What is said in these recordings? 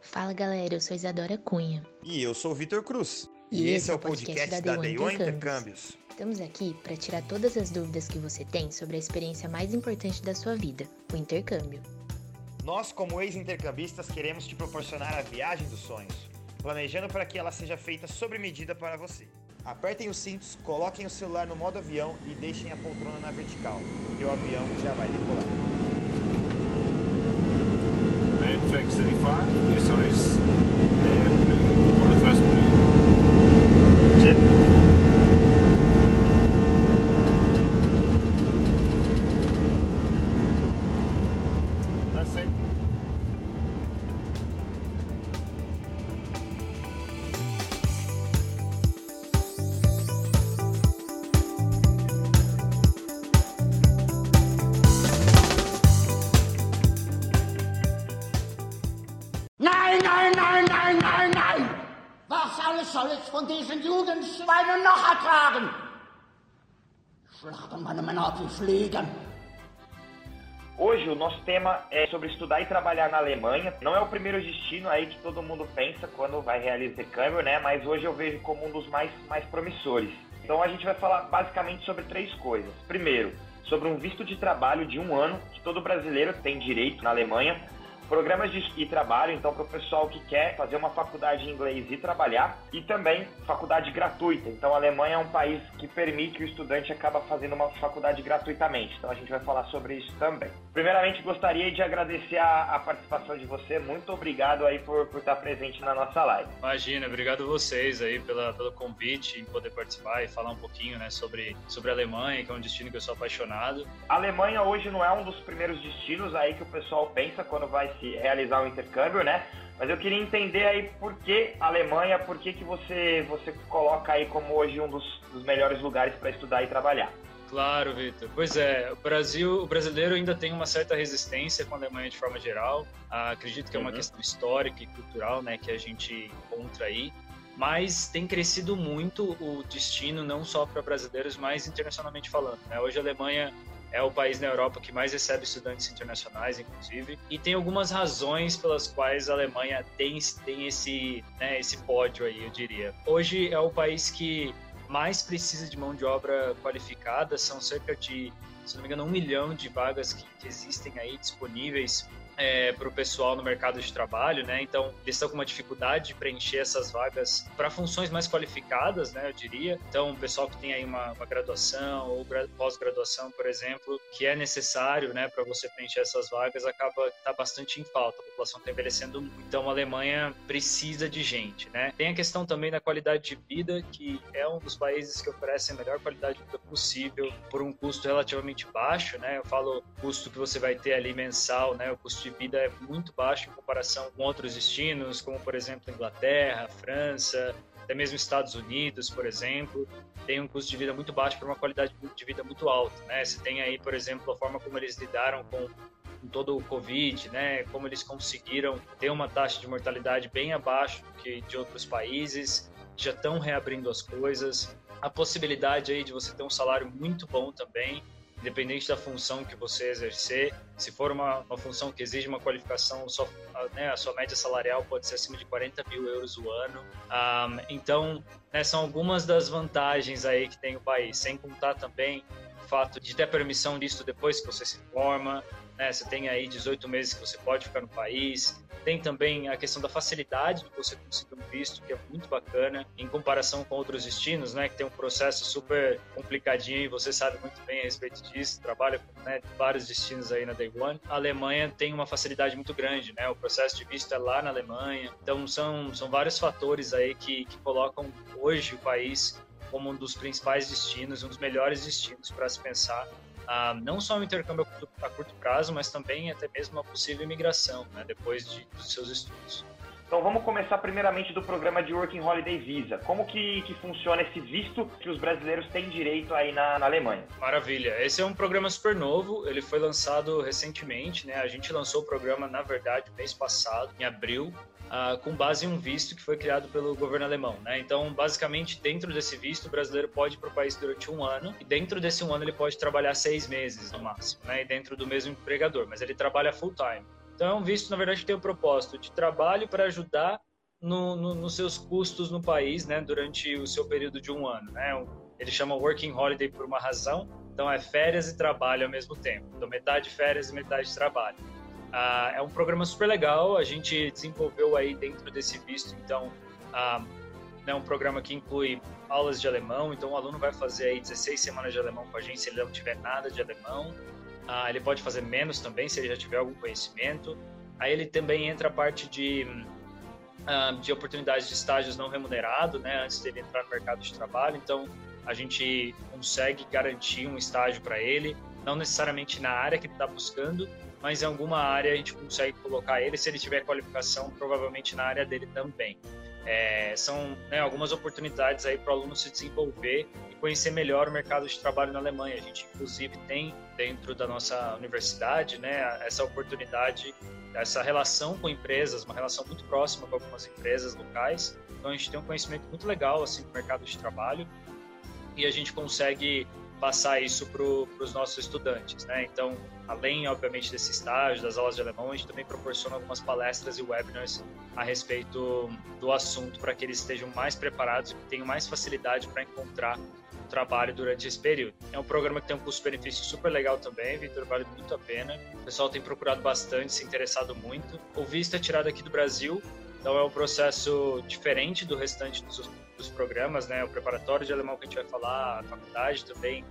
Fala galera, eu sou Isadora Cunha. E eu sou o Vitor Cruz. E, esse é o podcast, da, da Day One Intercâmbios. Intercâmbios. Estamos aqui para tirar todas as dúvidas que você tem sobre a experiência mais importante da sua vida, o intercâmbio. Nós, como ex-intercambistas, queremos te proporcionar a viagem dos sonhos, planejando para que ela seja feita sob medida para você. Apertem os cintos, coloquem o celular no modo avião e deixem a poltrona na vertical, porque o avião já vai decolar. FX35. SRS, and uh, for the first blue. Hoje o nosso tema é sobre estudar e trabalhar na Alemanha. Não é o primeiro destino aí que todo mundo pensa quando vai realizar intercâmbio, né? Mas hoje eu vejo como um dos mais, mais promissores. Então a gente vai falar basicamente sobre três coisas. Primeiro, sobre um visto de trabalho de um ano que todo brasileiro tem direito na Alemanha. Programas de trabalho, então, para o pessoal que quer fazer uma faculdade em inglês e trabalhar, e também faculdade gratuita. Então, a Alemanha é um país que permite que o estudante acaba fazendo uma faculdade gratuitamente. Então, a gente vai falar sobre isso também. Primeiramente, gostaria de agradecer a, a participação de você. Muito obrigado aí por, por estar presente na nossa live. Imagina, obrigado vocês aí pela, pelo convite em poder participar e falar um pouquinho né, sobre, sobre a Alemanha, que é um destino que eu sou apaixonado. A Alemanha hoje não é um dos primeiros destinos aí que o pessoal pensa quando vai se realizar um intercâmbio, né? Mas eu queria entender aí por que a Alemanha, por que, que você, você coloca aí como hoje um dos, dos melhores lugares para estudar e trabalhar. Claro, Vitor. Pois é, o Brasil, o brasileiro ainda tem uma certa resistência com a Alemanha de forma geral. Ah, acredito que é uma Uhum. questão histórica e cultural, né, que a gente encontra aí. Mas tem crescido muito o destino não só para brasileiros, mas internacionalmente falando. Né? Hoje a Alemanha é o país na Europa que mais recebe estudantes internacionais, inclusive, e tem algumas razões pelas quais a Alemanha tem, tem esse, né, esse pódio aí, eu diria. Hoje é o país que mais precisa de mão de obra qualificada, são cerca de, se não me engano, um milhão de vagas que, que existem aí disponíveis para o pessoal no mercado de trabalho, né? Então, eles estão com uma dificuldade de preencher essas vagas para funções mais qualificadas, né? Eu diria. Então, o pessoal que tem aí uma, uma graduação ou gra- pós-graduação, por exemplo, que é necessário, né, para você preencher essas vagas, acaba tá bastante em falta. A população está envelhecendo muito. Então, a Alemanha precisa de gente, né? Tem a questão também da qualidade de vida, que é um dos países que oferecem a melhor qualidade de vida possível por um custo relativamente baixo, né? Eu falo custo que você vai ter ali mensal, né? O custo de vida é muito baixo em comparação com outros destinos, como por exemplo Inglaterra, França, até mesmo Estados Unidos, por exemplo, tem um custo de vida muito baixo para uma qualidade de vida muito alta, né? Você tem aí, por exemplo, a forma como eles lidaram com com todo o Covid, né? Como eles conseguiram ter uma taxa de mortalidade bem abaixo do que de outros países, já estão reabrindo as coisas. A possibilidade aí de você ter um salário muito bom também, independente da função que você exercer. Se for uma, uma função que exige uma qualificação, só, né, a sua média salarial pode ser acima de 40 mil euros o ano. Um, então, né, são algumas das vantagens aí que tem o país, sem contar também o fato de ter permissão disso depois que você se forma, né? Você tem aí 18 meses que você pode ficar no país. Tem também a questão da facilidade de você conseguir um visto, que é muito bacana, em comparação com outros destinos, né? Que tem um processo super complicadinho e você sabe muito bem a respeito disso. Trabalha com né, vários destinos aí na Day One. A Alemanha tem uma facilidade muito grande, né? O processo de visto é lá na Alemanha. Então são, são vários fatores aí que, que colocam hoje o país como um dos principais destinos, um dos melhores destinos para se pensar ah, não só um intercâmbio a curto, a prazo, mas também até mesmo uma possível imigração, né, depois de, dos seus estudos. Então vamos começar primeiramente do programa de Working Holiday Visa. Como que, que funciona esse visto que os brasileiros têm direito aí na, na, Alemanha? Maravilha. Esse é um programa super novo, ele foi lançado recentemente, né? A gente lançou o programa, na verdade, mês passado, em abril, Com base em um visto que foi criado pelo governo alemão. Né? Então, basicamente, dentro desse visto, o brasileiro pode ir para o país durante um ano, e dentro desse um ano ele pode trabalhar seis meses no máximo, né? e dentro do mesmo empregador, mas ele trabalha full time. Então é um visto, na verdade, que tem o propósito de trabalho para ajudar no, no, nos seus custos no país, né, durante o seu período de um ano, né? Ele chama Working Holiday por uma razão, então é férias e trabalho ao mesmo tempo, então metade férias e metade trabalho. Ah, é um programa super legal, a gente desenvolveu aí dentro desse visto, então é um programa que inclui aulas de alemão, então o aluno vai fazer aí 16 semanas de alemão com a gente se ele não tiver nada de alemão. Ah, ele pode fazer menos também se ele já tiver algum conhecimento. Aí ele também entra a parte de, de oportunidades de estágios não remunerado, né, antes dele entrar no mercado de trabalho. Então a gente consegue garantir um estágio para ele, não necessariamente na área que ele está buscando, mas em alguma área a gente consegue colocar ele, se ele tiver qualificação, provavelmente na área dele também. É, são né, algumas oportunidades aí para o aluno se desenvolver e conhecer melhor o mercado de trabalho na Alemanha. A gente, inclusive, tem dentro da nossa universidade né, essa oportunidade, essa relação com empresas, uma relação muito próxima com algumas empresas locais. Então, a gente tem um conhecimento muito legal assim, do mercado de trabalho e a gente consegue passar isso para os nossos estudantes. Né? Então, além, obviamente, desse estágio, das aulas de alemão, a gente também proporciona algumas palestras e webinars a respeito do assunto para que eles estejam mais preparados e tenham mais facilidade para encontrar trabalho durante esse período. É um programa que tem um custo-benefício super legal também, Vitor, vale muito a pena. O pessoal tem procurado bastante, se interessado muito. O visto é tirado aqui do Brasil, então é um processo diferente do restante dos, dos programas, né? O preparatório de alemão que a gente vai falar, a faculdade também,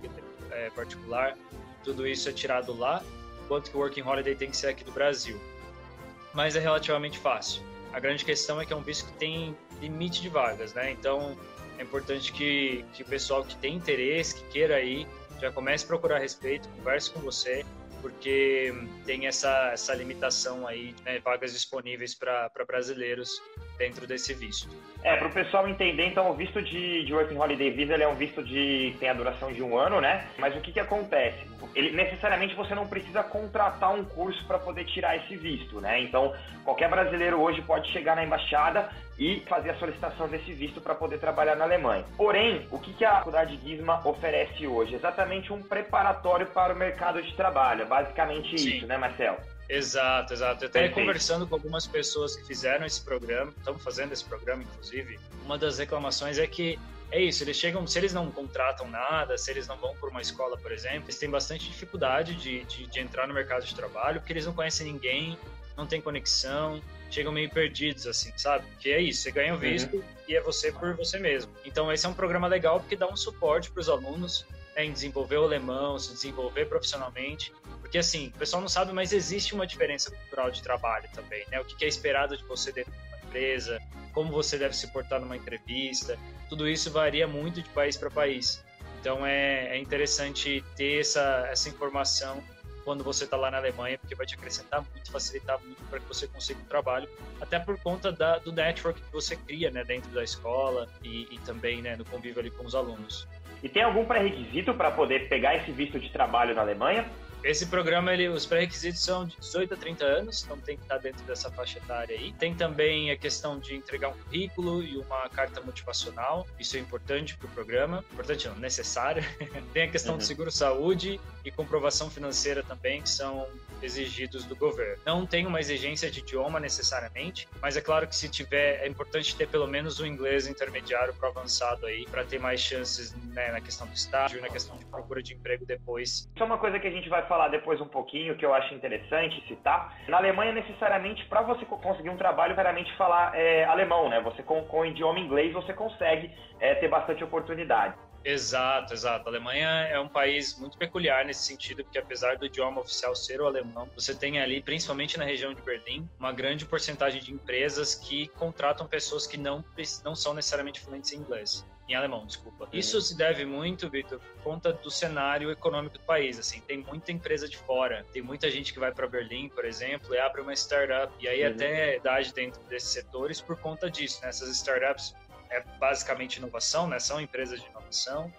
é particular, tudo isso é tirado lá, enquanto que o Working Holiday tem que ser aqui do Brasil. Mas é relativamente fácil. A grande questão é que é um visto que tem limite de vagas, né? Então é importante que, que o pessoal que tem interesse, que queira ir, já comece a procurar respeito, converse com você, porque tem essa, essa limitação aí, né, vagas disponíveis para brasileiros dentro desse visto. É, para o pessoal entender, então, o visto de, de Working Holiday Visa ele é um visto de tem a duração de um ano, né? Mas o que, que acontece? Ele, necessariamente você não precisa contratar um curso para poder tirar esse visto, né? Então, qualquer brasileiro hoje pode chegar na embaixada e fazer a solicitação desse visto para poder trabalhar na Alemanha. Porém, o que, que a faculdade Gisma oferece hoje? Exatamente um preparatório para o mercado de trabalho. É basicamente Sim. isso, né, Marcel? Exato, exato. Eu até conversando com algumas pessoas que fizeram esse programa, estão fazendo esse programa, inclusive, uma das reclamações é que é isso, eles chegam, se eles não contratam nada, se eles não vão por uma escola, por exemplo, eles têm bastante dificuldade de, de, de entrar no mercado de trabalho, porque eles não conhecem ninguém, não tem conexão, chegam meio perdidos, assim, sabe? Que é isso, você ganha o uhum. visto uhum. e é você por você mesmo. Então, esse é um programa legal porque dá um suporte para os alunos né, em desenvolver o alemão, se desenvolver profissionalmente porque, assim, o pessoal não sabe, mas existe uma diferença cultural de trabalho também, né? O que é esperado de você dentro de uma empresa, como você deve se portar numa entrevista, tudo isso varia muito de país para país. Então, é, é interessante ter essa, essa informação quando você está lá na Alemanha, porque vai te acrescentar muito, facilitar muito para que você consiga um trabalho, até por conta da, do network que você cria né, dentro da escola e, e também né, no convívio ali com os alunos. E tem algum pré-requisito para poder pegar esse visto de trabalho na Alemanha? Esse programa, ele, os pré-requisitos são de 18 a 30 anos, então tem que estar dentro dessa faixa etária aí. Tem também a questão de entregar um currículo e uma carta motivacional, isso é importante para o programa, importante não, necessário. tem a questão uhum. de seguro-saúde e comprovação financeira também, que são exigidos do governo. Não tem uma exigência de idioma necessariamente, mas é claro que se tiver, é importante ter pelo menos o um inglês intermediário para avançado aí, para ter mais chances né, na questão do estágio, na questão de procura de emprego depois. Isso é uma coisa que a gente vai falar depois um pouquinho, que eu acho interessante citar. Na Alemanha, necessariamente, para você conseguir um trabalho, veramente falar é, alemão, né? Você com, com o idioma inglês, você consegue é, ter bastante oportunidade. Exato, exato. A Alemanha é um país muito peculiar nesse sentido, porque apesar do idioma oficial ser o alemão, você tem ali, principalmente na região de Berlim, uma grande porcentagem de empresas que contratam pessoas que não, não são necessariamente fluentes em inglês em alemão, desculpa. Uhum. Isso se deve muito, Vitor, por conta do cenário econômico do país. Assim, tem muita empresa de fora, tem muita gente que vai para Berlim, por exemplo, e abre uma startup e aí uhum. até idade dentro desses setores por conta disso. Né? Essas startups é basicamente inovação, né? São empresas de inovação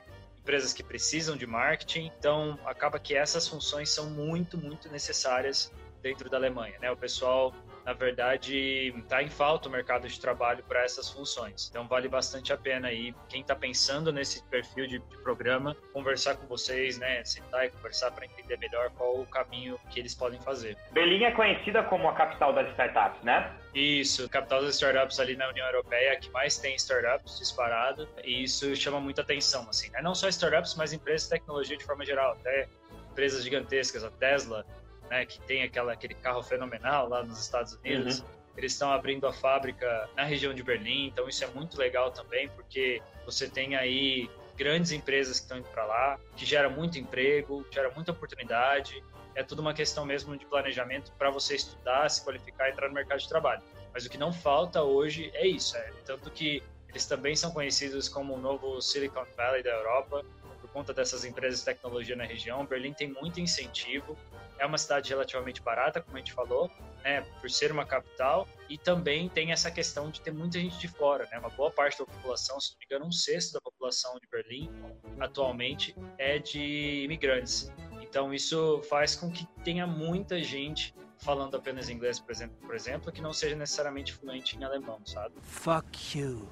empresas que precisam de marketing. Então, acaba que essas funções são muito, muito necessárias dentro da Alemanha, né? O pessoal na verdade, está em falta o mercado de trabalho para essas funções. Então, vale bastante a pena aí, quem está pensando nesse perfil de, de, programa, conversar com vocês, né? Sentar e conversar para entender melhor qual o caminho que eles podem fazer. Berlim é conhecida como a capital das startups, né? Isso, capital das startups ali na União Europeia, que mais tem startups disparado, e isso chama muita atenção, assim, né? Não só startups, mas empresas de tecnologia de forma geral, até empresas gigantescas, a Tesla, né, que tem aquela, aquele carro fenomenal lá nos Estados Unidos. Uhum. Eles estão abrindo a fábrica na região de Berlim, então isso é muito legal também, porque você tem aí grandes empresas que estão indo para lá, que gera muito emprego, gera muita oportunidade. É tudo uma questão mesmo de planejamento para você estudar, se qualificar e entrar no mercado de trabalho. Mas o que não falta hoje é isso, é tanto que eles também são conhecidos como o novo Silicon Valley da Europa, por conta dessas empresas de tecnologia na região. Berlim tem muito incentivo, é uma cidade relativamente barata, como a gente falou, né, por ser uma capital, e também tem essa questão de ter muita gente de fora, né, uma boa parte da população, se não me engano, um sexto da população de Berlim atualmente é de imigrantes. Então isso faz com que tenha muita gente falando apenas inglês, por exemplo, por exemplo, que não seja necessariamente fluente em alemão, sabe? Fuck you.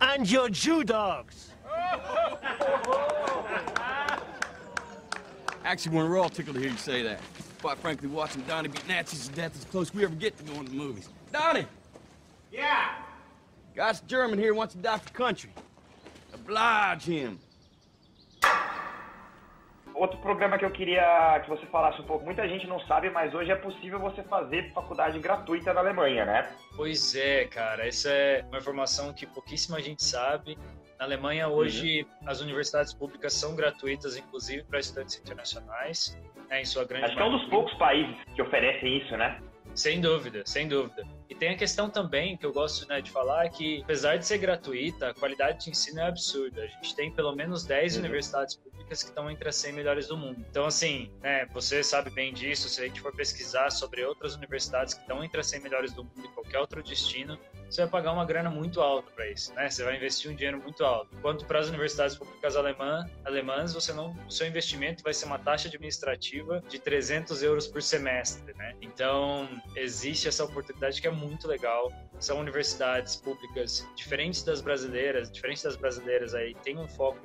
And your Jew dogs! Actually, we're all tickled to hear you say that. Quite frankly, watching Donnie beat Nazis to death is close we ever get to going to the movies. Donnie! Yeah? Guy's German here wants to die for country. Oblige him. Outro programa que eu queria que você falasse um pouco, muita gente não sabe, mas hoje é possível você fazer faculdade gratuita na Alemanha, né? Pois é, cara, essa é uma informação que pouquíssima gente sabe. Na Alemanha, hoje, uhum. as universidades públicas são gratuitas, inclusive para estudantes internacionais, né, em sua grande Acho que é um dos poucos países que oferecem isso, né? Sem dúvida, sem dúvida. E tem a questão também que eu gosto né, de falar que, apesar de ser gratuita, a qualidade de ensino é absurda. A gente tem pelo menos 10 uhum. universidades públicas que estão entre as 100 melhores do mundo. Então, assim, né, você sabe bem disso. Se a gente for pesquisar sobre outras universidades que estão entre as 100 melhores do mundo e qualquer outro destino, você vai pagar uma grana muito alta para isso, né? Você vai investir um dinheiro muito alto. Enquanto para as universidades públicas alemã, alemãs, você não, o seu investimento vai ser uma taxa administrativa de 300 euros por semestre, né? Então existe essa oportunidade que é muito legal. São universidades públicas diferentes das brasileiras, diferentes das brasileiras aí, tem um foco,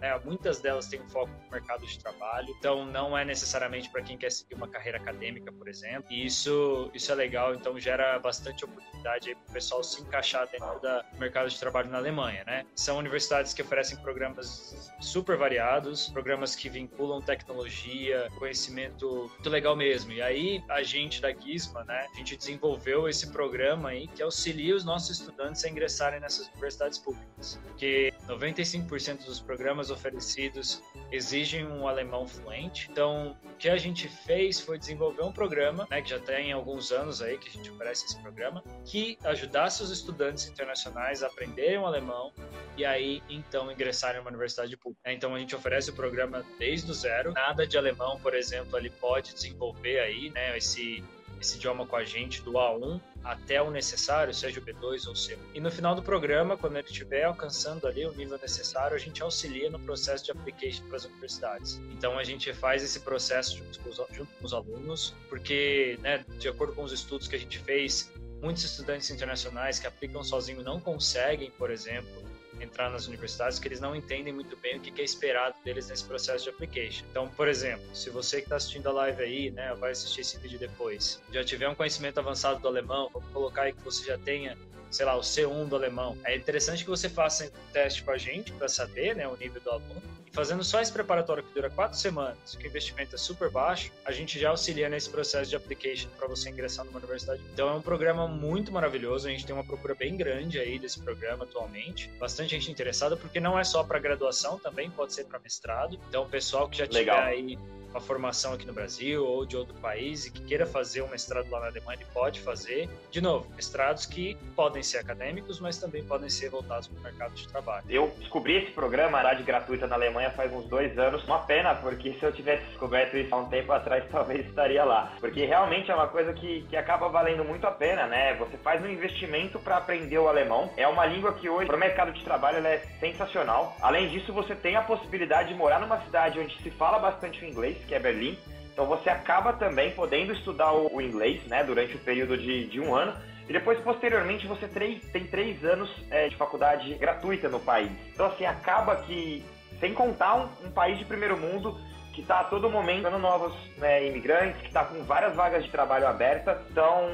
né? Muitas delas têm um foco no mercado de trabalho. Então não é necessariamente para quem quer seguir uma carreira acadêmica, por exemplo. E isso isso é legal. Então gera bastante oportunidade aí para o pessoal se encaixar dentro do mercado de trabalho na Alemanha, né? São universidades que oferecem programas super variados, programas que vinculam tecnologia, conhecimento muito legal mesmo. E aí a gente da Gizma, né, a gente desenvolveu esse programa aí que auxilia os nossos estudantes a ingressarem nessas universidades públicas, porque 95% dos programas oferecidos exigem um alemão fluente. Então, o que a gente fez foi desenvolver um programa, né, que já tem alguns anos aí que a gente oferece esse programa, que ajudasse os estudantes internacionais a aprenderem o alemão e aí então ingressarem numa universidade pública. Então a gente oferece o programa desde o zero. Nada de alemão, por exemplo, ele pode desenvolver aí, né, esse esse idioma com a gente do A1 até o necessário, seja o B2 ou o C1. E no final do programa, quando ele estiver alcançando ali o nível necessário, a gente auxilia no processo de application para as universidades. Então a gente faz esse processo junto com os, junto com os alunos, porque, né, de acordo com os estudos que a gente fez, Muitos estudantes internacionais que aplicam sozinho não conseguem, por exemplo, entrar nas universidades porque eles não entendem muito bem o que é esperado deles nesse processo de application. Então, por exemplo, se você que está assistindo a live aí, né, vai assistir esse vídeo depois, já tiver um conhecimento avançado do alemão, vamos colocar aí que você já tenha sei lá, o C1 do alemão. É interessante que você faça um teste com a gente para saber né, o nível do aluno. Fazendo só esse preparatório que dura quatro semanas, que o investimento é super baixo, a gente já auxilia nesse processo de application para você ingressar numa universidade. Então é um programa muito maravilhoso, a gente tem uma procura bem grande aí desse programa atualmente. Bastante gente interessada, porque não é só para graduação, também pode ser para mestrado. Então o pessoal que já tiver aí uma formação aqui no Brasil ou de outro país e que queira fazer um mestrado lá na Alemanha, ele pode fazer. De novo, mestrados que podem ser acadêmicos, mas também podem ser voltados para o mercado de trabalho. Eu descobri esse programa, a gratuita na Alemanha, faz uns dois anos. Uma pena, porque se eu tivesse descoberto isso há um tempo atrás, talvez estaria lá. Porque realmente é uma coisa que, que acaba valendo muito a pena, né? Você faz um investimento para aprender o alemão. É uma língua que hoje, para o mercado de trabalho, ela é sensacional. Além disso, você tem a possibilidade de morar numa cidade onde se fala bastante o inglês que é Berlim. Então você acaba também podendo estudar o, inglês, né, durante o período de, de um ano. E depois, posteriormente, você tem três anos é, de faculdade gratuita no país. Então, assim, acaba que, sem contar um, um país de primeiro mundo, que está a todo momento dando novos né, imigrantes, que está com várias vagas de trabalho abertas. Então,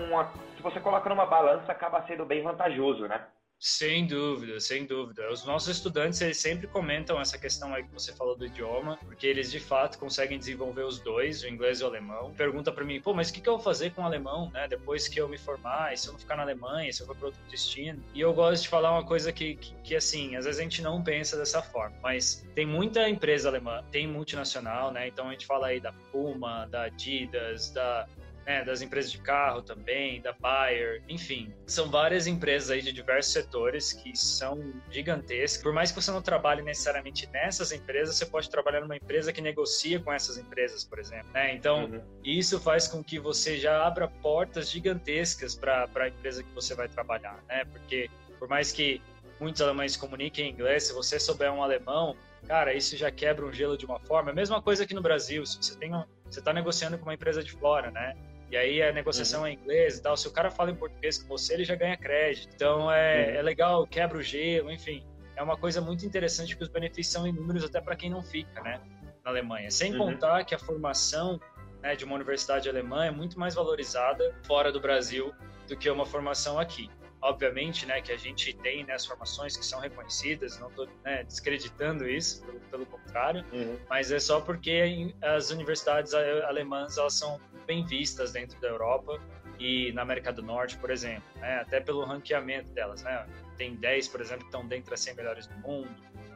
se você coloca numa balança, acaba sendo bem vantajoso, né? Sem dúvida, sem dúvida. Os nossos estudantes eles sempre comentam essa questão aí que você falou do idioma, porque eles de fato conseguem desenvolver os dois, o inglês e o alemão. Pergunta para mim, pô, mas o que, que eu vou fazer com o alemão, né? Depois que eu me formar, e se eu não ficar na Alemanha, se eu for para outro destino? E eu gosto de falar uma coisa que, que, que, assim, às vezes a gente não pensa dessa forma, mas tem muita empresa alemã, tem multinacional, né? Então a gente fala aí da Puma, da Adidas, da né, das empresas de carro também, da Bayer, enfim, são várias empresas aí de diversos setores que são gigantescas. Por mais que você não trabalhe necessariamente nessas empresas, você pode trabalhar numa empresa que negocia com essas empresas, por exemplo. Né? Então, uhum. isso faz com que você já abra portas gigantescas para a empresa que você vai trabalhar, né? Porque por mais que muitos alemães comuniquem em inglês, se você souber um alemão, cara, isso já quebra um gelo de uma forma. A mesma coisa aqui no Brasil, se você tem um, você está negociando com uma empresa de fora, né? E aí a negociação uhum. é em inglês e tal. Se o cara fala em português com você, ele já ganha crédito. Então é, uhum. é legal, quebra o gelo, enfim. É uma coisa muito interessante porque os benefícios são inúmeros até para quem não fica, né? Na Alemanha. Sem uhum. contar que a formação né, de uma universidade alemã é muito mais valorizada fora do Brasil do que uma formação aqui. Obviamente, né, que a gente tem né, as formações que são reconhecidas, não estou né, descreditando isso, pelo, pelo contrário, uhum. mas é só porque as universidades alemãs elas são bem vistas dentro da Europa e na América do Norte, por exemplo, né, até pelo ranqueamento delas. Né? Tem 10, por exemplo, que estão dentre as 100 melhores do mundo,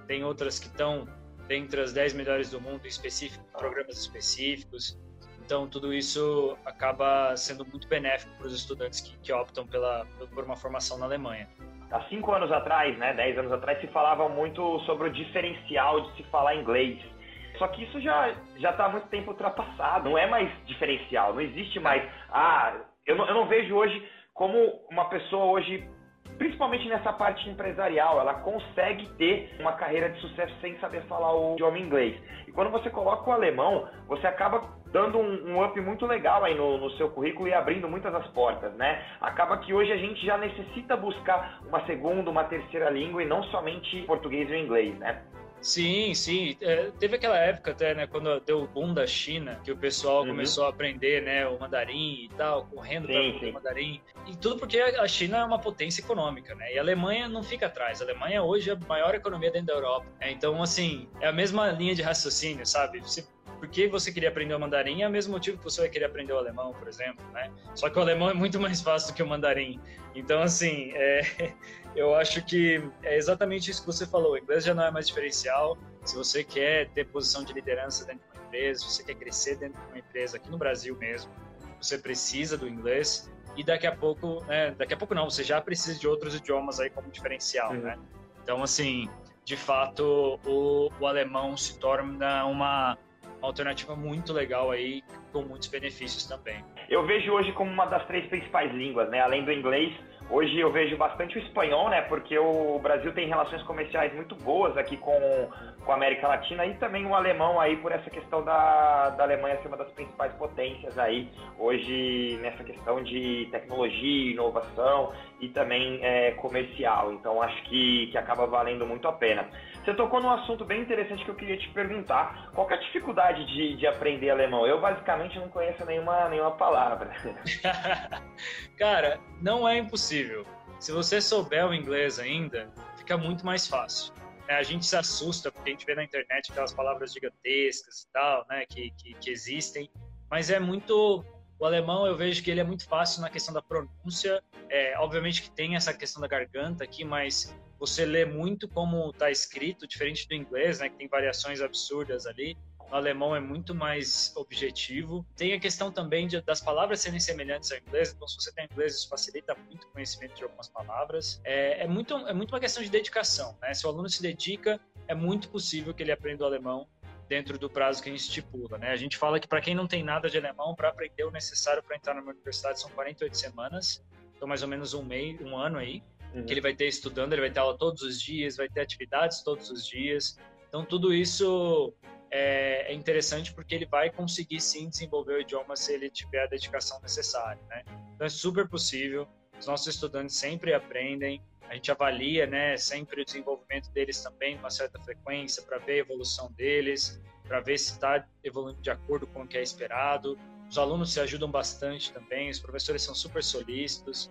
tem outras que estão dentre as 10 melhores do mundo em específico, programas específicos. Então, tudo isso acaba sendo muito benéfico para os estudantes que, que optam pela, por uma formação na Alemanha. Há cinco anos atrás, né, dez anos atrás, se falava muito sobre o diferencial de se falar inglês. Só que isso já já está muito tempo ultrapassado. Não é mais diferencial. Não existe mais. Ah, eu não, eu não vejo hoje como uma pessoa hoje principalmente nessa parte empresarial, ela consegue ter uma carreira de sucesso sem saber falar o idioma inglês. E quando você coloca o alemão, você acaba dando um, um up muito legal aí no, no, seu currículo e abrindo muitas as portas, né? Acaba que hoje a gente já necessita buscar uma segunda, uma terceira língua e não somente português e inglês, né? Sim, sim. É, teve aquela época até, né, quando deu o boom da China, que o pessoal uhum. começou a aprender, né, o mandarim e tal, correndo para aprender o mandarim. E tudo porque a China é uma potência econômica, né? E a Alemanha não fica atrás. A Alemanha hoje é a maior economia dentro da Europa. É, então, assim, é a mesma linha de raciocínio, sabe? Você por que você queria aprender o mandarim é o mesmo motivo que você vai querer aprender o alemão, por exemplo, né? Só que o alemão é muito mais fácil do que o mandarim. Então, assim, é, eu acho que é exatamente isso que você falou. O inglês já não é mais diferencial. Se você quer ter posição de liderança dentro de uma empresa, se você quer crescer dentro de uma empresa, aqui no Brasil mesmo, você precisa do inglês. E daqui a pouco, né, daqui a pouco não, você já precisa de outros idiomas aí como diferencial, uhum. né? Então, assim, de fato, o, o alemão se torna uma uma alternativa muito legal aí, com muitos benefícios também. Eu vejo hoje como uma das três principais línguas, né? Além do inglês, Hoje eu vejo bastante o espanhol, né? Porque o Brasil tem relações comerciais muito boas aqui com, com a América Latina e também o alemão aí por essa questão da, da Alemanha ser uma das principais potências aí hoje nessa questão de tecnologia, inovação e também é, comercial. Então acho que, que acaba valendo muito a pena. Você tocou num assunto bem interessante que eu queria te perguntar. Qual é a dificuldade de, de aprender alemão? Eu basicamente não conheço nenhuma, nenhuma palavra. Cara, não é impossível. Se você souber o inglês ainda, fica muito mais fácil. É, a gente se assusta porque a gente vê na internet aquelas palavras gigantescas e tal, né, que, que, que existem, mas é muito o alemão eu vejo que ele é muito fácil na questão da pronúncia. É, obviamente que tem essa questão da garganta aqui, mas você lê muito como está escrito, diferente do inglês, né, que tem variações absurdas ali. O alemão é muito mais objetivo. Tem a questão também de, das palavras serem semelhantes ao inglês, então se você tem inglês, isso facilita muito o conhecimento de algumas palavras. É, é, muito, é muito uma questão de dedicação, né? Se o aluno se dedica, é muito possível que ele aprenda o alemão dentro do prazo que a gente estipula. Né? A gente fala que para quem não tem nada de alemão, para aprender o necessário para entrar numa universidade são 48 semanas, então mais ou menos um mês, um ano aí, uhum. que ele vai ter estudando, ele vai ter aula todos os dias, vai ter atividades todos os dias. Então tudo isso é, é, interessante porque ele vai conseguir sim desenvolver o idioma se ele tiver a dedicação necessária, né? Então é super possível. Os nossos estudantes sempre aprendem. A gente avalia, né, sempre o desenvolvimento deles também com uma certa frequência para ver a evolução deles, para ver se está evoluindo de acordo com o que é esperado. Os alunos se ajudam bastante também. Os professores são super solícitos.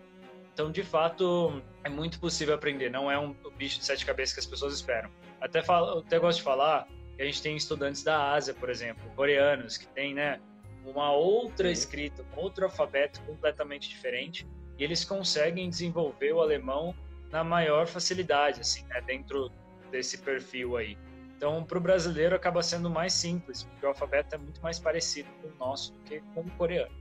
Então, de fato, é muito possível aprender. Não é um bicho de sete cabeças que as pessoas esperam. Até, falo, até gosto de falar que a gente tem estudantes da Ásia, por exemplo, coreanos, que tem, né, uma outra escrita, um outro alfabeto completamente diferente, e eles conseguem desenvolver o alemão na maior facilidade, assim, né, dentro desse perfil aí. Então, para o brasileiro acaba sendo mais simples, porque o alfabeto é muito mais parecido com o nosso do que com o coreano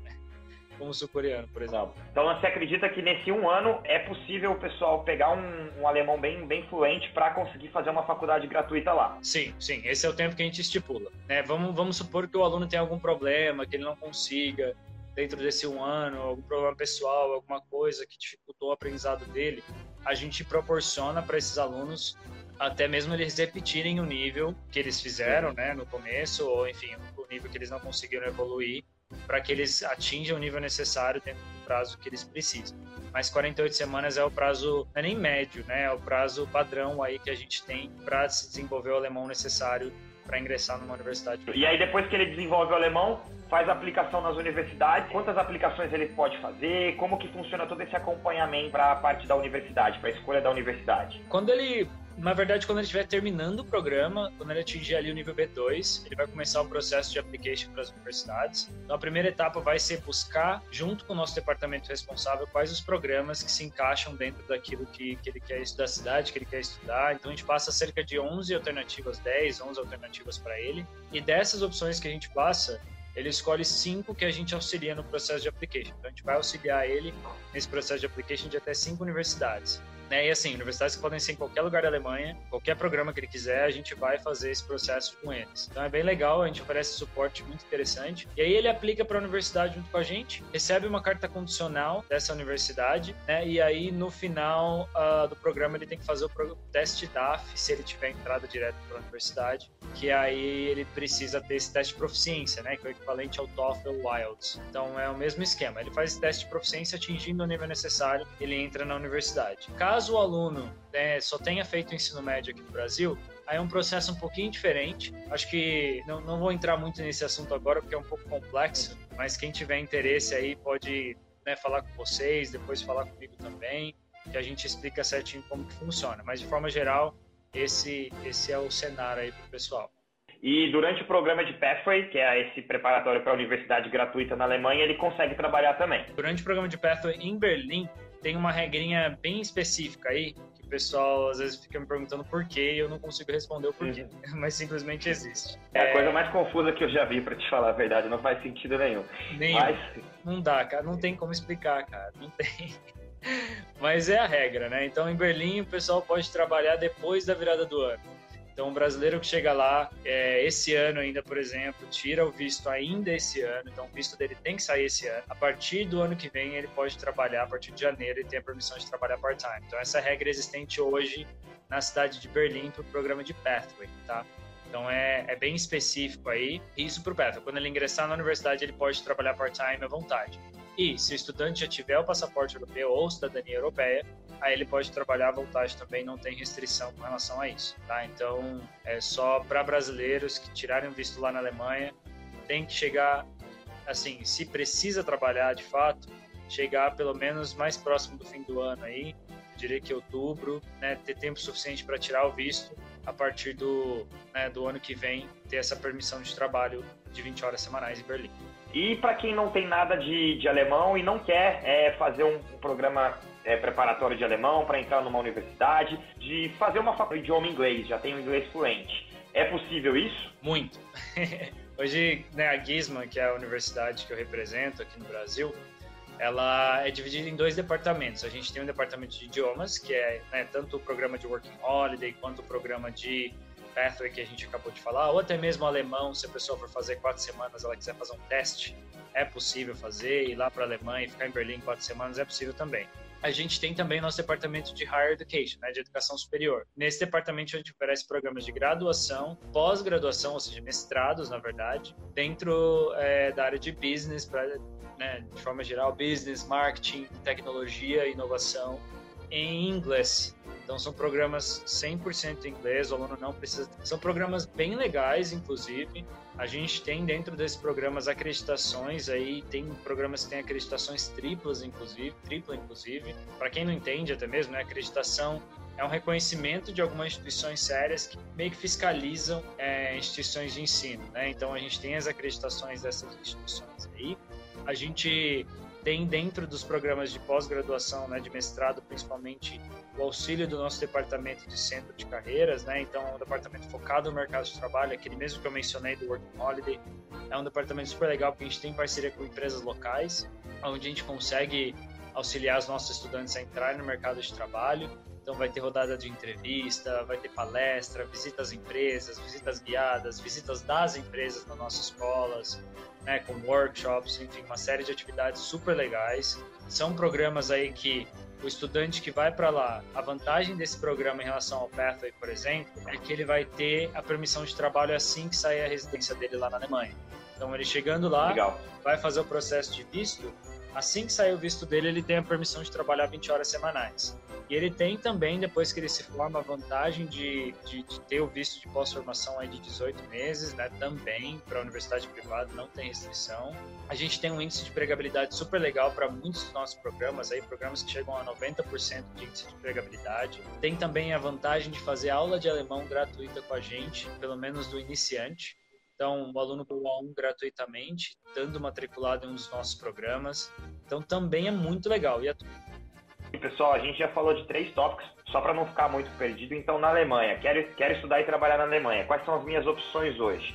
como sul-coreano, por exemplo. Então você acredita que nesse um ano é possível o pessoal pegar um, um alemão bem, bem fluente para conseguir fazer uma faculdade gratuita lá? Sim, sim. Esse é o tempo que a gente estipula. Né? Vamos, vamos supor que o aluno tem algum problema, que ele não consiga dentro desse um ano, algum problema pessoal, alguma coisa que dificultou o aprendizado dele, a gente proporciona para esses alunos até mesmo eles repetirem o nível que eles fizeram, né, no começo, ou enfim, o nível que eles não conseguiram evoluir para que eles atinjam o nível necessário dentro do prazo que eles precisam. Mas 48 semanas é o prazo, não é nem médio, né? É o prazo padrão aí que a gente tem para se desenvolver o alemão necessário para ingressar numa universidade. E aí depois que ele desenvolve o alemão, faz aplicação nas universidades, quantas aplicações ele pode fazer, como que funciona todo esse acompanhamento para a parte da universidade, para a escolha da universidade? Quando ele na verdade, quando ele estiver terminando o programa, quando ele atingir ali o nível B2, ele vai começar o processo de application para as universidades. Então, a primeira etapa vai ser buscar, junto com o nosso departamento responsável, quais os programas que se encaixam dentro daquilo que, que ele quer estudar, da cidade que ele quer estudar. Então, a gente passa cerca de 11 alternativas, 10, 11 alternativas para ele. E dessas opções que a gente passa, ele escolhe cinco que a gente auxilia no processo de application. Então, a gente vai auxiliar ele nesse processo de application de até cinco universidades. Né? E assim, universidades que podem ser em qualquer lugar da Alemanha, qualquer programa que ele quiser, a gente vai fazer esse processo com eles. Então é bem legal, a gente oferece suporte muito interessante. E aí ele aplica para a universidade junto com a gente, recebe uma carta condicional dessa universidade, né? E aí no final uh, do programa ele tem que fazer o teste DAF, se ele tiver entrada direto para a universidade, que aí ele precisa ter esse teste de proficiência, né? Que é o equivalente ao TOEFL Wilds. Então é o mesmo esquema. Ele faz esse teste de proficiência atingindo o nível necessário, ele entra na universidade. Caso caso o aluno né, só tenha feito o ensino médio aqui no Brasil, aí é um processo um pouquinho diferente. Acho que não, não vou entrar muito nesse assunto agora porque é um pouco complexo, mas quem tiver interesse aí pode né, falar com vocês, depois falar comigo também, que a gente explica certinho como que funciona. Mas de forma geral, esse, esse é o cenário aí para o pessoal. E durante o programa de Pathway, que é esse preparatório para a universidade gratuita na Alemanha, ele consegue trabalhar também. Durante o programa de Pathway em Berlim, tem uma regrinha bem específica aí, que o pessoal às vezes fica me perguntando por quê e eu não consigo responder o porquê, uhum. mas simplesmente existe. É a coisa mais confusa que eu já vi, para te falar a verdade, não faz sentido nenhum. Nenhum. Mas... Não dá, cara, não tem como explicar, cara, não tem. Mas é a regra, né? Então, em Berlim, o pessoal pode trabalhar depois da virada do ano. Então, o brasileiro que chega lá, é, esse ano ainda, por exemplo, tira o visto ainda esse ano, então o visto dele tem que sair esse ano. A partir do ano que vem, ele pode trabalhar, a partir de janeiro, ele tem a permissão de trabalhar part-time. Então, essa regra é existente hoje na cidade de Berlim para o programa de Pathway, tá? Então é, é, bem específico aí. Isso para o Pathway. Quando ele ingressar na universidade, ele pode trabalhar part-time à vontade. E se o estudante já tiver o passaporte europeu ou cidadania europeia, aí ele pode trabalhar à vontade também, não tem restrição com relação a isso, tá? Então, é só para brasileiros que tirarem visto lá na Alemanha, tem que chegar, assim, se precisa trabalhar de fato, chegar pelo menos mais próximo do fim do ano aí, diria que outubro, né, ter tempo suficiente para tirar o visto a partir do, né, do ano que vem, ter essa permissão de trabalho de 20 horas semanais em Berlim. E para quem não tem nada de, de alemão e não quer é, fazer um, um programa é, preparatório de alemão para entrar numa universidade, de fazer uma faculdade de idioma inglês, já tem o inglês fluente. É possível isso? Muito. Hoje, né, a Gizman, que é a universidade que eu represento aqui no Brasil, ela é dividida em dois departamentos. A gente tem um departamento de idiomas, que é né, tanto o programa de Working Holiday quanto o programa de Pathway que a gente acabou de falar, ou até mesmo alemão, se a pessoa for fazer quatro semanas, ela quiser fazer um teste, é possível fazer, ir lá para a Alemanha e ficar em Berlim quatro semanas, é possível também. a gente tem também nosso departamento de Higher Education, né, de educação superior. Nesse departamento a gente oferece programas de graduação, pós-graduação, ou seja, mestrados, na verdade, dentro é, da área de business, pra, né, de forma geral, business, marketing, tecnologia, inovação, em inglês. Então são programas 100% em inglês, o aluno não precisa. São programas bem legais, inclusive. A gente tem dentro desses programas acreditações aí, tem programas que têm acreditações triplas, inclusive, tripla inclusive. Para quem não entende até mesmo, né, acreditação é um reconhecimento de algumas instituições sérias que meio que fiscalizam é, instituições de ensino, né? Então a gente tem as acreditações dessas instituições aí. A gente tem dentro dos programas de pós-graduação, né, de mestrado, principalmente o auxílio do nosso departamento de centro de carreiras, né? Então, é um departamento focado no mercado de trabalho, aquele mesmo que eu mencionei do Working Holiday. É um departamento super legal porque a gente tem parceria com empresas locais, onde a gente consegue auxiliar os nossos estudantes a entrar no mercado de trabalho. Então vai ter rodada de entrevista, vai ter palestra, visitas às empresas, visitas guiadas, visitas das empresas nas nossas escolas, né, com workshops, enfim, uma série de atividades super legais. São programas aí que o estudante que vai para lá, a vantagem desse programa em relação ao Pathway, por exemplo, é que ele vai ter a permissão de trabalho assim que sair a residência dele lá na Alemanha. Então, ele chegando lá, Legal. vai fazer o processo de visto. Assim que sair o visto dele, ele tem a permissão de trabalhar 20 horas semanais. E ele tem também, depois que ele se forma, a vantagem de, de, de ter o visto de pós-formação aí de 18 meses, né? Também para a universidade privada, não tem restrição. A gente tem um índice de pregabilidade super legal para muitos dos nossos programas, aí, programas que chegam a 90% de índice de pregabilidade. Tem também a vantagem de fazer aula de alemão gratuita com a gente, pelo menos do iniciante. Então, o aluno pelo A1 gratuitamente, estando matriculado em um dos nossos programas. Então, também é muito legal. E a Pessoal, a gente já falou de três tópicos, só para não ficar muito perdido. Então, na Alemanha, quero, quero estudar e trabalhar na Alemanha. Quais são as minhas opções hoje?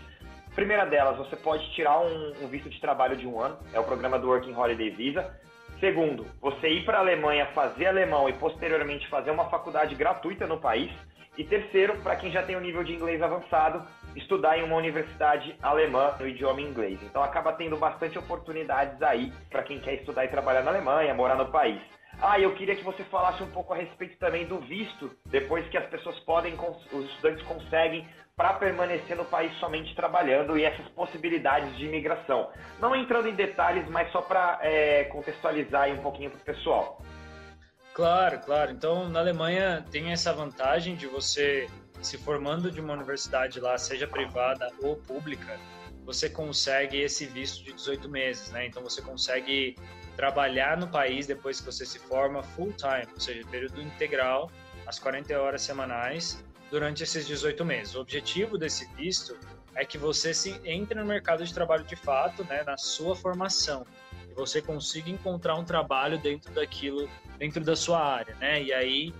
Primeira delas, você pode tirar um, um visto de trabalho de um ano, é o programa do Working Holiday Visa. Segundo, você ir para a Alemanha fazer alemão e posteriormente fazer uma faculdade gratuita no país. E terceiro, para quem já tem um nível de inglês avançado, estudar em uma universidade alemã no idioma inglês. Então acaba tendo bastante oportunidades aí para quem quer estudar e trabalhar na Alemanha, morar no país. Ah, eu queria que você falasse um pouco a respeito também do visto, depois que as pessoas podem, os estudantes conseguem para permanecer no país somente trabalhando e essas possibilidades de imigração. Não entrando em detalhes, mas só para é, contextualizar um pouquinho para o pessoal. Claro, claro. Então, na Alemanha tem essa vantagem de você se formando de uma universidade lá, seja privada ou pública, você consegue esse visto de 18 meses, né? Então você consegue trabalhar no país depois que você se forma full time, ou seja, período integral, as 40 horas semanais, durante esses 18 meses. O objetivo desse visto é que você se entre no mercado de trabalho de fato, né, na sua formação, e você consiga encontrar um trabalho dentro daquilo, dentro da sua área, né? E aí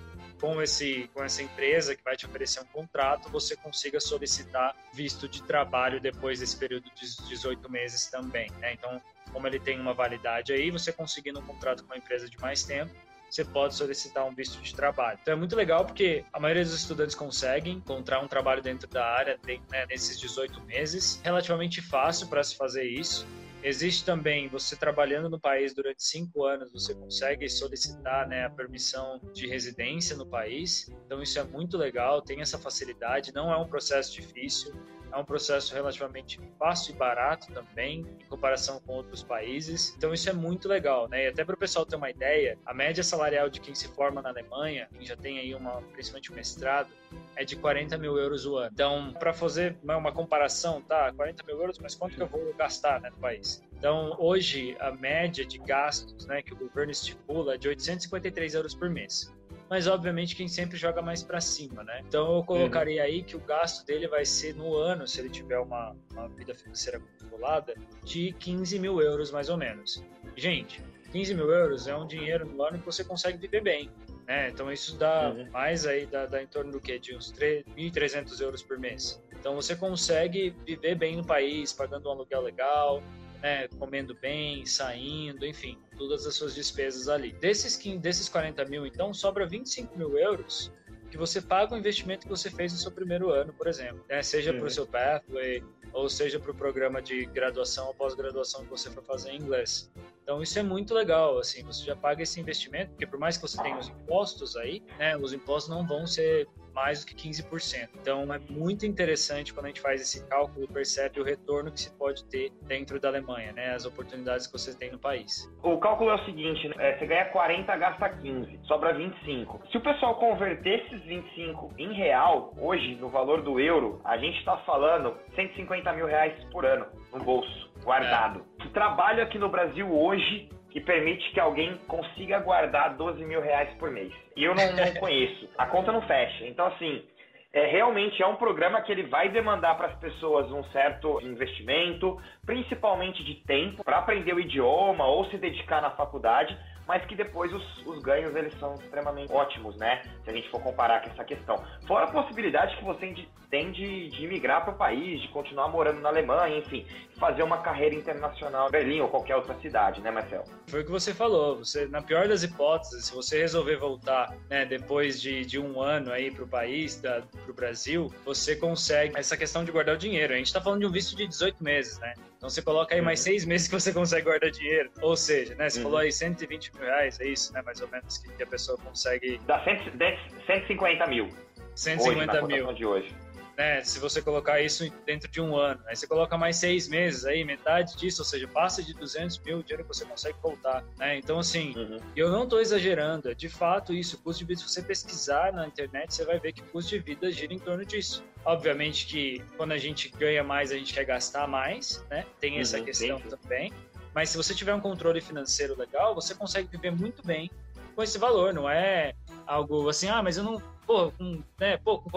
com esse com essa empresa que vai te oferecer um contrato, você consiga solicitar visto de trabalho depois desse período de 18 meses também, né? Então, como ele tem uma validade aí, você conseguindo um contrato com uma empresa de mais tempo, você pode solicitar um visto de trabalho. Então é muito legal porque a maioria dos estudantes conseguem encontrar um trabalho dentro da área né, nesses 18 meses. Relativamente fácil para se fazer isso. Existe também, você trabalhando no país durante cinco anos, você consegue solicitar né, a permissão de residência no país. Então, isso é muito legal, tem essa facilidade, não é um processo difícil. É um processo relativamente fácil e barato também, em comparação com outros países. Então isso é muito legal, né? E até para o pessoal ter uma ideia, a média salarial de quem se forma na Alemanha, quem já tem aí uma, principalmente um mestrado, é de 40 mil euros o ano. Então, para fazer uma comparação, tá? 40 mil euros, mas quanto que eu vou gastar né, no país? Então, hoje, a média de gastos né, que o governo estipula é de 853 euros por mês mas obviamente quem sempre joga mais para cima, né? Então eu colocaria uhum. aí que o gasto dele vai ser no ano, se ele tiver uma, uma vida financeira controlada, de 15 mil euros mais ou menos. Gente, 15 mil euros é um dinheiro no ano que você consegue viver bem. Né? Então isso dá uhum. mais aí, dá, dá, em torno do que? De uns 1.300 euros por mês. Então você consegue viver bem no país, pagando um aluguel legal, né, comendo bem, saindo, enfim, todas as suas despesas ali. Desses, desses 40 mil, então, sobra 25 mil euros que você paga o investimento que você fez no seu primeiro ano, por exemplo, né? seja para o seu pathway ou seja para o programa de graduação ou pós-graduação que você for fazer em inglês. Então isso é muito legal, assim, você já paga esse investimento, porque por mais que você tenha os impostos aí, né, os impostos não vão ser mais do que 15%. Então é muito interessante quando a gente faz esse cálculo percebe o retorno que se pode ter dentro da Alemanha, né? As oportunidades que você tem no país. O cálculo é o seguinte, né? É, você ganha 40, gasta 15, sobra 25. Se o pessoal converter esses 25 em real, hoje, no valor do euro, a gente está falando 150 mil reais por ano no bolso, guardado. É. O trabalho aqui no Brasil hoje que permite que alguém consiga guardar 12 mil reais por mês. E eu não, não conheço. A conta não fecha. Então, assim, é, realmente é um programa que ele vai demandar para as pessoas um certo investimento, principalmente de tempo, para aprender o idioma ou se dedicar na faculdade, mas que depois os, os, ganhos eles são extremamente ótimos, né? Se a gente for comparar com essa questão. Fora a possibilidade que você tem de, de migrar para o país, de continuar morando na Alemanha, enfim, fazer uma carreira internacional em Berlim ou qualquer outra cidade, né, Marcel? Foi o que você falou. Você, na pior das hipóteses, se você resolver voltar, né, depois de, de um ano aí para o país, para o Brasil, você consegue essa questão de guardar o dinheiro. A gente está falando de um visto de 18 meses, né? Então você coloca aí mais uhum. seis meses que você consegue guardar dinheiro. Ou seja, né? Você uhum. falou aí 120 mil reais, é isso, né? Mais ou menos que, a pessoa consegue. Dá 150 mil. 150 hoje, mil. De hoje né? Se você colocar isso dentro de um ano, aí você coloca mais seis meses aí, metade disso, ou seja, passa de 200 mil o dinheiro que você consegue voltar, né? Então, assim, uhum. eu não estou exagerando, é de fato isso. O custo de vida, se você pesquisar na internet, você vai ver que o custo de vida gira em torno disso. Obviamente que quando a gente ganha mais, a gente quer gastar mais, né? Tem essa uhum, questão também. Mas se você tiver um controle financeiro legal, você consegue viver muito bem com esse valor, não é algo assim, ah, mas eu não, pô, com, né, pô, com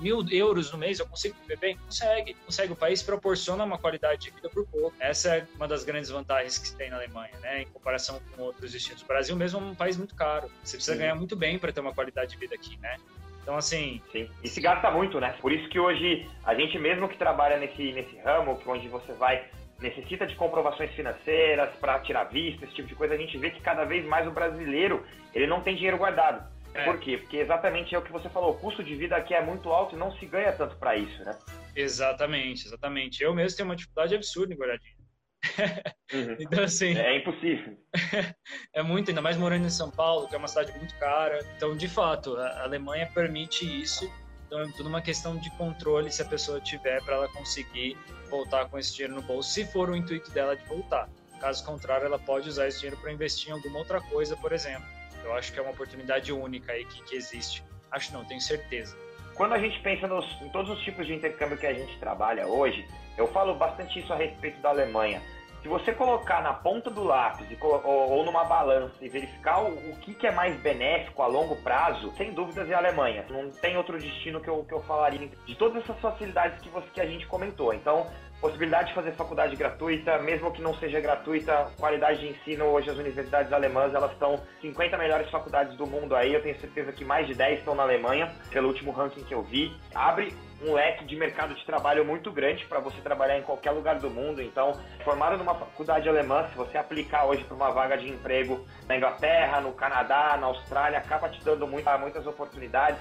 mil euros no mês eu consigo viver bem? Consegue, consegue. O país proporciona uma qualidade de vida por pouco. Essa é uma das grandes vantagens que se tem na Alemanha, né, em comparação com outros destinos. O Brasil mesmo é um país muito caro. Você precisa Sim. ganhar muito bem para ter uma qualidade de vida aqui, né? Então, assim. Sim. E se gasta muito, né? Por isso que hoje, a gente mesmo que trabalha nesse, nesse ramo, onde você vai necessita de comprovações financeiras para tirar vista, esse tipo de coisa, a gente vê que cada vez mais o brasileiro ele não tem dinheiro guardado. É. Por quê? Porque exatamente é o que você falou, o custo de vida aqui é muito alto e não se ganha tanto para isso, né? Exatamente, exatamente. Eu mesmo tenho uma dificuldade absurda em guardar dinheiro. Uhum. então, assim. É impossível. é muito, ainda mais morando em São Paulo, que é uma cidade muito cara. Então, de fato, a Alemanha permite isso. Então, é tudo uma questão de controle se a pessoa tiver para ela conseguir voltar com esse dinheiro no bolso, se for o intuito dela de voltar. Caso contrário, ela pode usar esse dinheiro para investir em alguma outra coisa, por exemplo. Eu acho que é uma oportunidade única aí que, que existe. Acho não, tenho certeza. Quando a gente pensa nos, em todos os tipos de intercâmbio que a gente trabalha hoje, eu falo bastante isso a respeito da Alemanha. Se você colocar na ponta do lápis ou, numa balança e verificar o, o que, que, é mais benéfico a longo prazo, sem dúvidas é a Alemanha. Não tem outro destino que eu, que eu falaria de todas essas facilidades que, você, que a gente comentou. Então, possibilidade de fazer faculdade gratuita, mesmo que não seja gratuita, qualidade de ensino, hoje as universidades alemãs, elas estão 50 melhores faculdades do mundo aí, eu tenho certeza que mais de 10 estão na Alemanha, pelo último ranking que eu vi. Abre um leque de mercado de trabalho muito grande para você trabalhar em qualquer lugar do mundo. Então, formado numa faculdade alemã, se você aplicar hoje para uma vaga de emprego na Inglaterra, no Canadá, na Austrália, acaba te dando muita, muitas oportunidades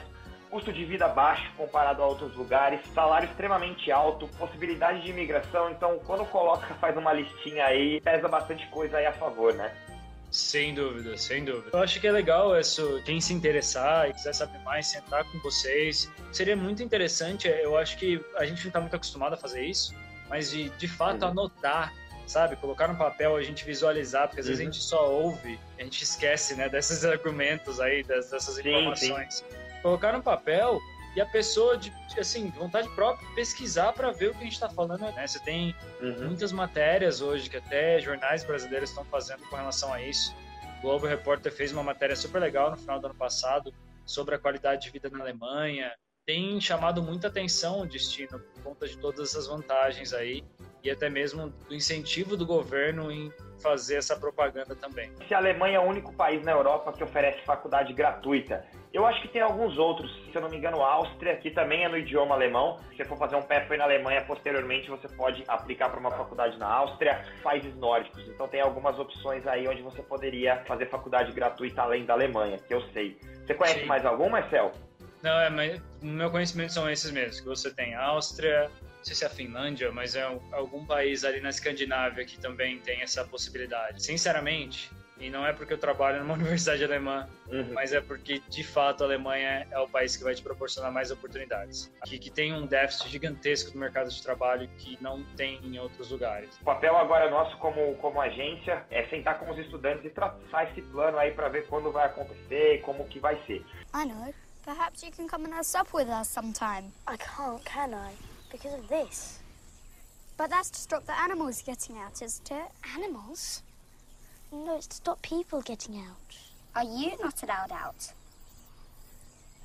custo de vida baixo comparado a outros lugares, salário extremamente alto, possibilidade de imigração. Então, quando coloca, faz uma listinha aí, pesa bastante coisa aí a favor, né? Sem dúvida, sem dúvida. Eu acho que é legal isso, quem se interessar e quiser saber mais, sentar com vocês. Seria muito interessante, eu acho que a gente não está muito acostumado a fazer isso, mas de, de fato uhum. anotar sabe? Colocar no papel, a gente visualizar, porque às uhum. vezes a uhum. gente só ouve, a gente esquece, né, desses argumentos aí, dessas informações. Sim, sim colocar no papel e a pessoa, de, assim, de vontade própria, pesquisar para ver o que a gente está falando. Né? Você tem uhum. muitas matérias hoje que até jornais brasileiros estão fazendo com relação a isso. O Globo Repórter fez uma matéria super legal no final do ano passado sobre a qualidade de vida na Alemanha. Tem chamado muita atenção o destino por conta de todas essas vantagens aí e até mesmo do incentivo do governo em fazer essa propaganda também. Se a Alemanha é o único país na Europa que oferece faculdade gratuita, eu acho que tem alguns outros, se eu não me engano, a Áustria, que também é no idioma alemão. Se você for fazer um pathway na Alemanha, posteriormente você pode aplicar para uma faculdade na Áustria, países nórdicos. Então tem algumas opções aí onde você poderia fazer faculdade gratuita além da Alemanha, que eu sei. Você conhece Sim. mais algum, Marcel? Não, é, mas no meu conhecimento são esses mesmos, que você tem Áustria, sei se é a Finlândia, mas é algum país ali na Escandinávia que também tem essa possibilidade. Sinceramente, e não é porque eu trabalho numa universidade alemã, uhum. mas é porque, de fato, a Alemanha é o país que vai te proporcionar mais oportunidades. Aqui que tem um déficit gigantesco do mercado de trabalho que não tem em outros lugares. O papel agora nosso como, como agência é sentar com os estudantes e traçar esse plano aí para ver quando vai acontecer, como que vai ser. I know. Perhaps you can come and have supper with us sometime. I can't, can I? Because of this. But that's to stop the animals getting out, isn't it? Animals? No, it's to stop people getting out. Are you not allowed out?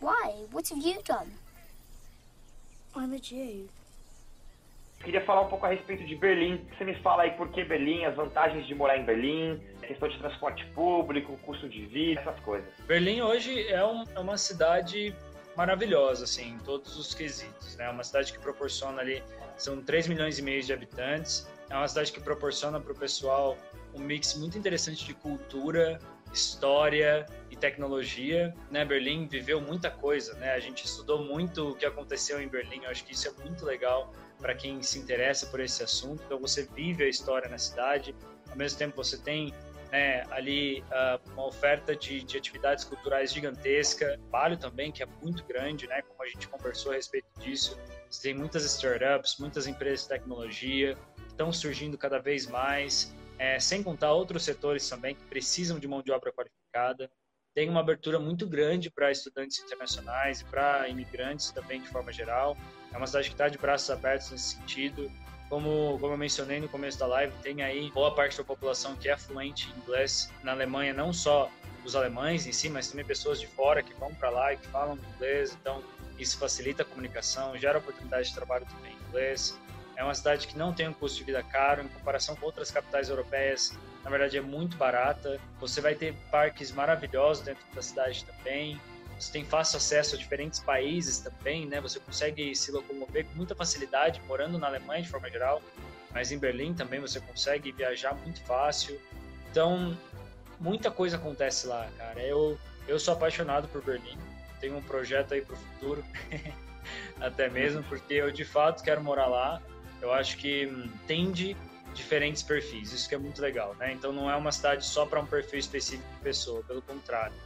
Why? What have you done? I'm a Jew. Queria falar um pouco a respeito de Berlim. Você me fala aí por que Berlim, as vantagens de morar em Berlim, questão de transporte público, custo de vida, essas coisas. Berlim hoje é, um, é uma cidade maravilhosa, assim, em todos os quesitos, né? É uma cidade que proporciona ali, são 3 milhões e meio de habitantes, é uma cidade que proporciona para o pessoal um mix muito interessante de cultura, história e tecnologia. Né? Berlim viveu muita coisa, né? A gente estudou muito o que aconteceu em Berlim. Eu acho que isso é muito legal para quem se interessa por esse assunto. Então você vive a história na cidade, ao mesmo tempo você tem né, ali uh, uma oferta de, de, atividades culturais gigantesca, trabalho também que é muito grande, né? Como a gente conversou a respeito disso, você tem muitas startups, muitas empresas de tecnologia que estão surgindo cada vez mais é, sem contar outros setores também que precisam de mão de obra qualificada. Tem uma abertura muito grande para estudantes internacionais e para imigrantes também, de forma geral. É uma cidade que está de braços abertos nesse sentido. Como, como eu mencionei no começo da live, tem aí boa parte da população que é fluente em inglês na Alemanha, não só os alemães em si, mas também pessoas de fora que vão para lá e que falam inglês. Então, isso facilita a comunicação, gera oportunidade de trabalho também em inglês. É uma cidade que não tem um custo de vida caro em comparação com outras capitais europeias. Na verdade, é muito barata. Você vai ter parques maravilhosos dentro da cidade também. Você tem fácil acesso a diferentes países também, né? Você consegue se locomover com muita facilidade morando na Alemanha de forma geral, mas em Berlim também você consegue viajar muito fácil. Então, muita coisa acontece lá, cara. Eu eu sou apaixonado por Berlim. Tenho um projeto aí para o futuro, até mesmo porque eu de fato quero morar lá eu acho que hum, tende diferentes perfis, isso que é muito legal, né? Então não é uma cidade só para um perfil específico de pessoa, pelo contrário.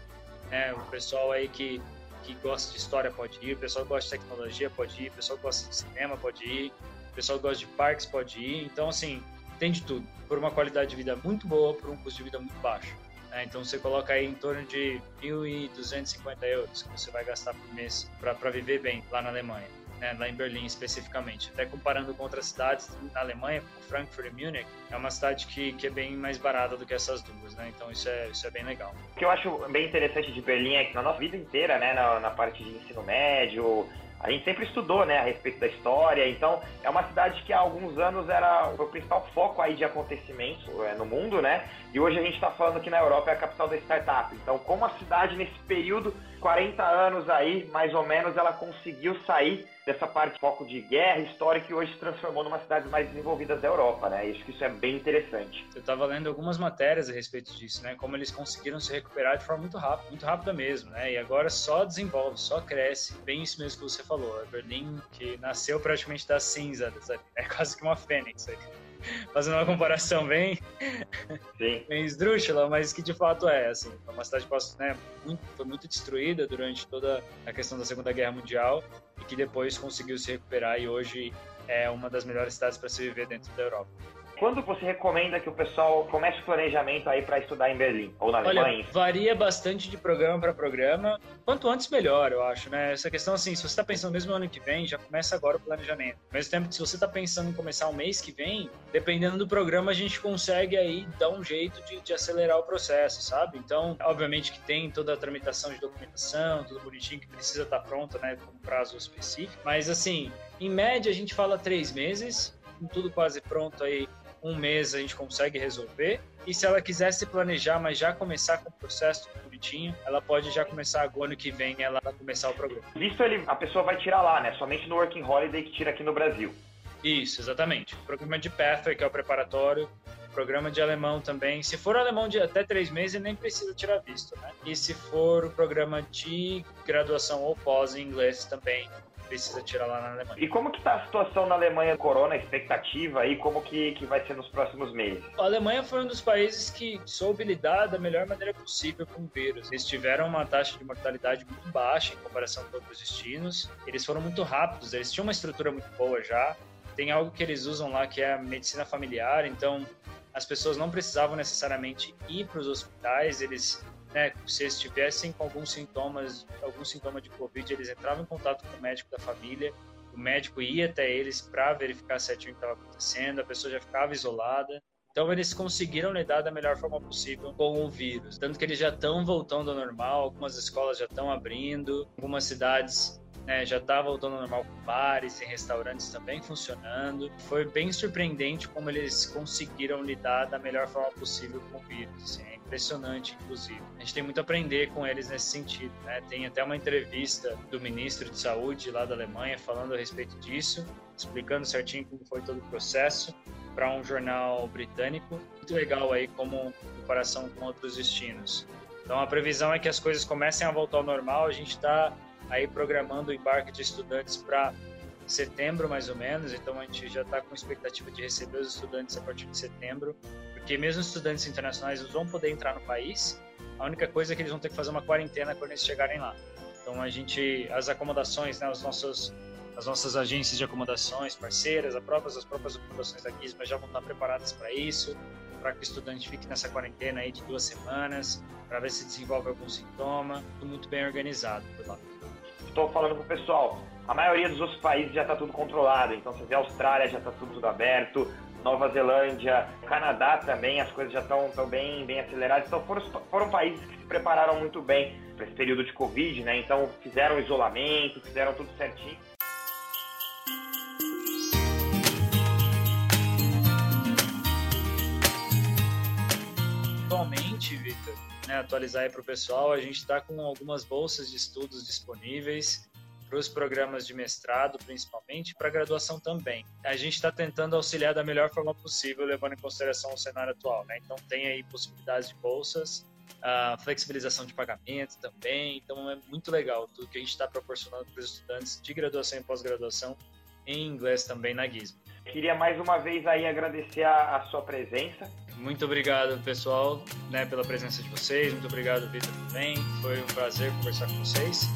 Né? O pessoal aí que, que gosta de história pode ir, o pessoal que gosta de tecnologia pode ir, o pessoal que gosta de cinema pode ir, o pessoal que gosta de parques pode ir. Então, assim, tem de tudo. Por uma qualidade de vida muito boa, por um custo de vida muito baixo. Né? Então você coloca aí em torno de 1.250 euros que você vai gastar por mês para viver bem lá na Alemanha né, lá em Berlim especificamente. Até comparando com outras cidades na Alemanha, como Frankfurt e Munich, é uma cidade que, que é bem mais barata do que essas duas, né? Então isso é, isso é bem legal. O que eu acho bem interessante de Berlim é que na nossa vida inteira, né, na, na parte de ensino médio, a gente sempre estudou, né, a respeito da história, então é uma cidade que há alguns anos era o principal foco aí de acontecimentos é, no mundo, né, e hoje a gente está falando que na Europa é a capital da startup. Então, como a cidade nesse período, 40 anos aí, mais ou menos, ela conseguiu sair dessa parte foco de guerra histórica e hoje se transformou numa cidade mais desenvolvida da Europa, né? Acho que isso é bem interessante. Eu estava lendo algumas matérias a respeito disso, né? Como eles conseguiram se recuperar de forma muito rápida, muito rápida mesmo, né? E agora só desenvolve, só cresce. Bem isso mesmo que você falou. A Berlim, que nasceu praticamente das cinzas, é quase que uma fênix aí fazendo uma comparação bem, Sim. bem esdrúxula, mas que de fato é, assim, uma cidade que né, muito, foi muito destruída durante toda a questão da Segunda Guerra Mundial e que depois conseguiu se recuperar e hoje é uma das melhores cidades para se viver dentro da Europa. Quando você recomenda que o pessoal comece o planejamento aí para estudar em Berlim ou na Olha, Alemanha? Varia bastante de programa para programa. Quanto antes, melhor, eu acho, né? Essa questão, assim, se você está pensando mesmo no ano que vem, já começa agora o planejamento. Ao mesmo tempo que se você está pensando em começar o mês que vem, dependendo do programa, a gente consegue aí dar um jeito de, de acelerar o processo, sabe? Então, obviamente que tem toda a tramitação de documentação, tudo bonitinho que precisa estar tá pronto, né? Com prazo específico. Mas, assim, em média, a gente fala três meses, com tudo quase pronto aí um mês a gente consegue resolver. E se ela quiser se planejar, mas já começar com o processo bonitinho, ela pode já começar agora ano que vem, ela começar o programa. Visto ele, a pessoa vai tirar lá, né? Somente no Working Holiday que tira aqui no Brasil. Isso, exatamente. O programa de Pathway, que é o preparatório, programa de alemão também. Se for alemão de até três meses, nem precisa tirar visto, né? E se for o programa de graduação ou pós em inglês também, precisa tirar lá na Alemanha. E como que tá a situação na Alemanha corona, a expectativa aí, como que, que vai ser nos próximos meses? A Alemanha foi um dos países que soube lidar da melhor maneira possível com o vírus. Eles tiveram uma taxa de mortalidade muito baixa em comparação com outros destinos. Eles foram muito rápidos, eles tinham uma estrutura muito boa já. Tem algo que eles usam lá que é a medicina familiar, então as pessoas não precisavam necessariamente ir para os hospitais, eles né, se eles tivessem com alguns sintomas, algum sintoma de Covid, eles entravam em contato com o médico da família, o médico ia até eles para verificar certinho o que estava acontecendo, a pessoa já ficava isolada. Então eles conseguiram lidar da melhor forma possível com o vírus, tanto que eles já estão voltando ao normal, algumas escolas já estão abrindo, algumas cidades né, já está voltando ao normal com bares e restaurantes também funcionando. Foi bem surpreendente como eles conseguiram lidar da melhor forma possível com o vírus. Assim, é impressionante, inclusive. A gente tem muito a aprender com eles nesse sentido. Né? Tem até uma entrevista do ministro de Saúde lá da Alemanha falando a respeito disso, explicando certinho como foi todo o processo para um jornal britânico. Muito legal aí como comparação com outros destinos. Então a previsão é que as coisas comecem a voltar ao normal. A gente está aí programando o embarque de estudantes para setembro mais ou menos, então a gente já está com expectativa de receber os estudantes a partir de setembro, porque mesmo estudantes internacionais eles vão poder entrar no país, a única coisa é que eles vão ter que fazer uma quarentena quando eles chegarem lá. Então a gente, as acomodações, né, os nossos, as nossas agências de acomodações parceiras, as próprias, as próprias acomodações da Gizma já vão estar preparadas para isso, para que o estudante fique nessa quarentena aí de duas semanas, para ver se desenvolve algum sintoma, tudo muito bem organizado por lá estou falando pro pessoal, a maioria dos outros países já está tudo controlado. Então você vê a Austrália já está tudo aberto, Nova Zelândia, Canadá também, as coisas já estão tão bem, bem aceleradas. Então foram, foram países que se prepararam muito bem para esse período de Covid, né? Então fizeram isolamento, fizeram tudo certinho. Atualmente, Victor, né, atualizar aí para o pessoal, a gente está com algumas bolsas de estudos disponíveis para os programas de mestrado, principalmente, para graduação também. A gente está tentando auxiliar da melhor forma possível, levando em consideração o cenário atual. Né? Então, tem aí possibilidades de bolsas, a flexibilização de pagamento também. Então, é muito legal tudo que a gente está proporcionando para os estudantes de graduação e pós-graduação em inglês também na Gizmo. Queria mais uma vez aí agradecer a, a sua presença muito obrigado, pessoal, né, pela presença de vocês. Muito obrigado, Vitor, também. Foi um prazer conversar com vocês.